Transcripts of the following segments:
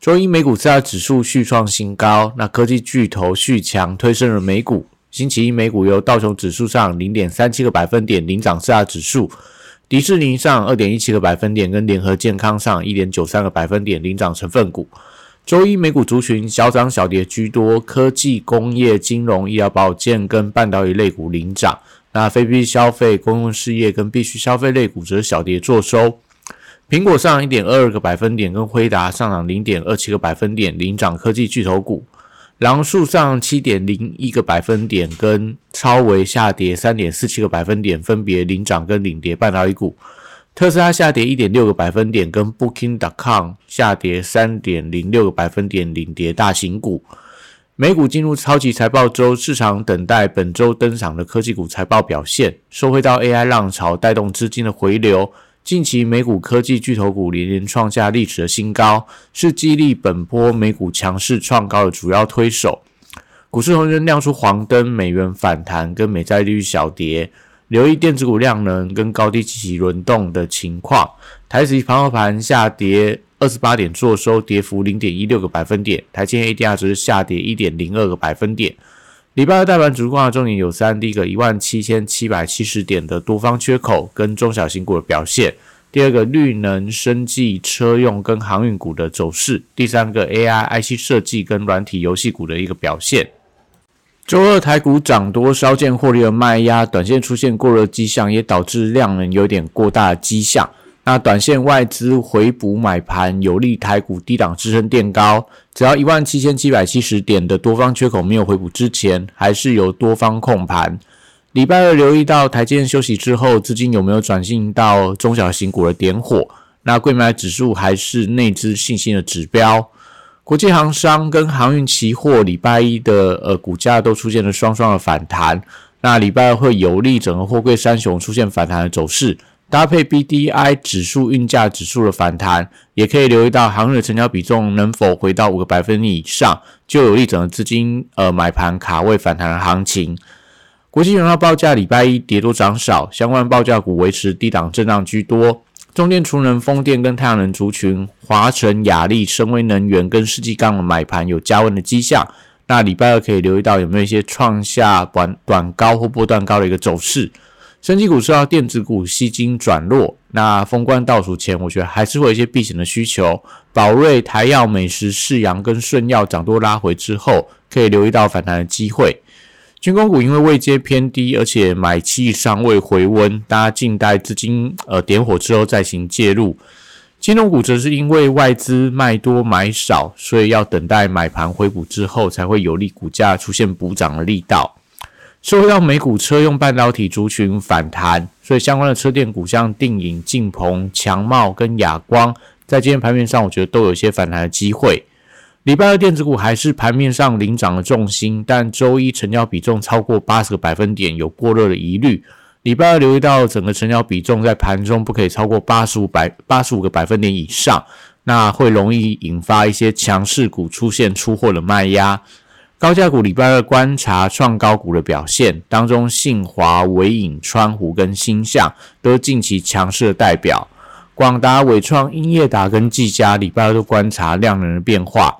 周一美股四大指数续创新高，那科技巨头续强推升了美股。星期一美股由道琼指数上零点三七个百分点领涨四大指数，迪士尼上二点一七个百分点，跟联合健康上一点九三个百分点领涨成分股。周一美股族群小涨小跌居多，科技、工业、金融、医疗保健跟半导体类股领涨，那非必消费、公用事业跟必须消费类股则小跌作收。苹果上一点二二个百分点，跟辉达上涨零点二七个百分点，领涨科技巨头股。狼树上七点零一个百分点，跟超维下跌三点四七个百分点，分别领涨跟领跌半导体股。特斯拉下跌一点六个百分点，跟 Booking. dot com 下跌三点零六个百分点，领跌大型股。美股进入超级财报周，市场等待本周登场的科技股财报表现，收回到 AI 浪潮带动资金的回流。近期美股科技巨头股连连创下历史的新高，是激励本波美股强势创高的主要推手。股市同时亮出黄灯，美元反弹跟美债利率小跌，留意电子股量能跟高低起轮动的情况。台指盘后盘下跌二十八点，做收跌幅零点一六个百分点。台积 ADR 值下跌一点零二个百分点。礼拜二大盘主观的重点有三：第一个一万七千七百七十点的多方缺口跟中小型股的表现；第二个绿能、生技、车用跟航运股的走势；第三个 AI、IC 设计跟软体游戏股的一个表现。周二台股涨多，稍见获利的卖压，短线出现过热迹象，也导致量能有点过大的迹象。那短线外资回补买盘，有利台股低档支撑垫高。只要一万七千七百七十点的多方缺口没有回补之前，还是由多方控盘。礼拜二留意到台积电休息之后，资金有没有转进到中小型股的点火？那贵买指数还是内资信心的指标。国际航商跟航运期货礼拜一的呃股价都出现了双双的反弹。那礼拜二会有利整个货柜三雄出现反弹的走势。搭配 B D I 指数运价指数的反弹，也可以留意到航日成交比重能否回到五个百分点以上，就有利整个资金呃买盘卡位反弹的行情。国际原料报价礼拜一跌多涨少，相关报价股维持低档震荡居多。中电、储能、风电跟太阳能族群，华晨、雅力、深威能源跟世纪钢的买盘有加温的迹象。那礼拜二可以留意到有没有一些创下短短高或波段高的一个走势。升级股受到电子股吸金转弱，那封关倒数前，我觉得还是会有一些避险的需求。宝瑞、台药、美食、世阳跟顺药涨多拉回之后，可以留意到反弹的机会。军工股因为位阶偏低，而且买气尚未回温，大家静待资金呃点火之后再行介入。金融股则是因为外资卖多买少，所以要等待买盘回补之后，才会有利股价出现补涨的力道。受到美股车用半导体族群反弹，所以相关的车电股像定影、晋鹏、强茂跟亚光，在今天盘面上，我觉得都有一些反弹的机会。礼拜二电子股还是盘面上领涨的重心，但周一成交比重超过八十个百分点，有过热的疑虑。礼拜二留意到整个成交比重在盘中不可以超过八十五百八十五个百分点以上，那会容易引发一些强势股出现出货的卖压。高价股礼拜二观察创高股的表现，当中信华、伟影、川湖跟星象都是近期强势的代表。广达、伟创、英业达跟技嘉礼拜二都观察量能的变化，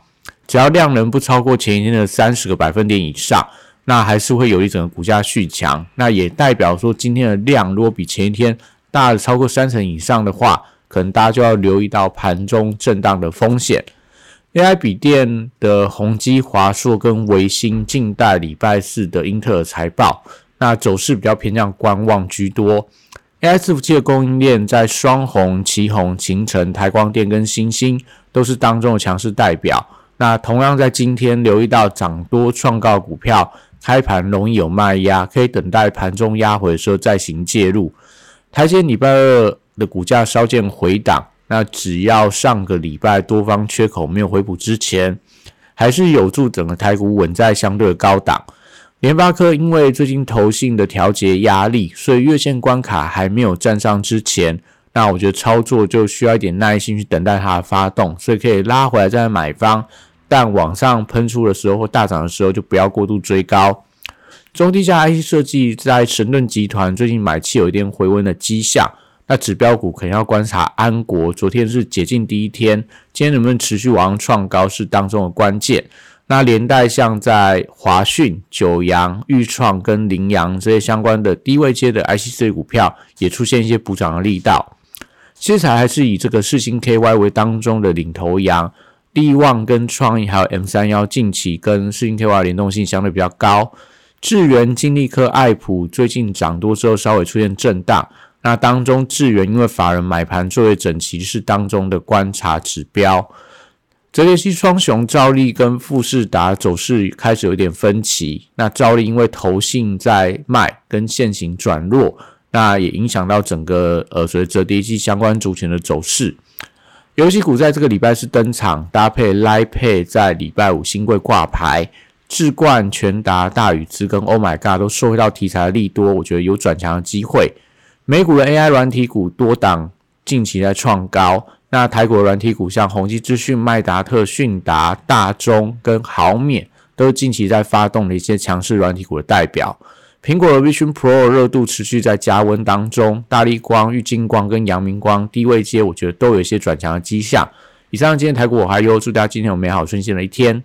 只要量能不超过前一天的三十个百分点以上，那还是会有一整个股价续强。那也代表说今天的量如果比前一天大了超过三成以上的话，可能大家就要留意到盘中震荡的风险。AI 笔电的宏基、华硕跟维新近代礼拜四的英特尔财报，那走势比较偏向观望居多。AI 伺服器的供应链在双红、旗宏、秦城、台光电跟新星都是当中的强势代表。那同样在今天留意到涨多创高股票开盘容易有卖压，可以等待盘中压回的时候再行介入。台积礼拜二的股价稍见回档。那只要上个礼拜多方缺口没有回补之前，还是有助整个台股稳在相对的高档。联发科因为最近投信的调节压力，所以月线关卡还没有站上之前，那我觉得操作就需要一点耐心去等待它的发动，所以可以拉回来再买方。但往上喷出的时候或大涨的时候，就不要过度追高。中低价 IC 设计在神盾集团最近买气有一点回温的迹象，那指标股可能要观察安国。昨天是解禁第一天，今天能不能持续往上创高是当中的关键。那连带像在华讯、九阳、裕创跟羚羊这些相关的低位阶的 I C C 股票，也出现一些补涨的力道。接下来还是以这个世星 KY 为当中的领头羊，利旺跟创意还有 M 三幺近期跟世星 KY 联动性相对比较高。智源、金利科、爱普最近涨多之后稍微出现震荡，那当中智源因为法人买盘作为整齐是当中的观察指标。折叠机双雄兆利跟富士达走势开始有点分歧。那兆利因为投信在卖，跟现行转弱，那也影响到整个呃随着折叠机相关族群的走势。游戏股在这个礼拜是登场，搭配 Line Pay 在礼拜五新贵挂牌，智冠、全达、大宇资跟 Oh My God 都受到题材的利多，我觉得有转强的机会。美股的 AI 软体股多档近期在创高。那台股的软体股像宏基资讯、麦达特、讯达、大中跟豪免，都是近期在发动的一些强势软体股的代表。苹果的 Vision Pro 热度持续在加温当中，大力光、玉金光跟阳明光低位接，我觉得都有一些转强的迹象。以上今天台股我还有祝大家今天有美好顺心的一天。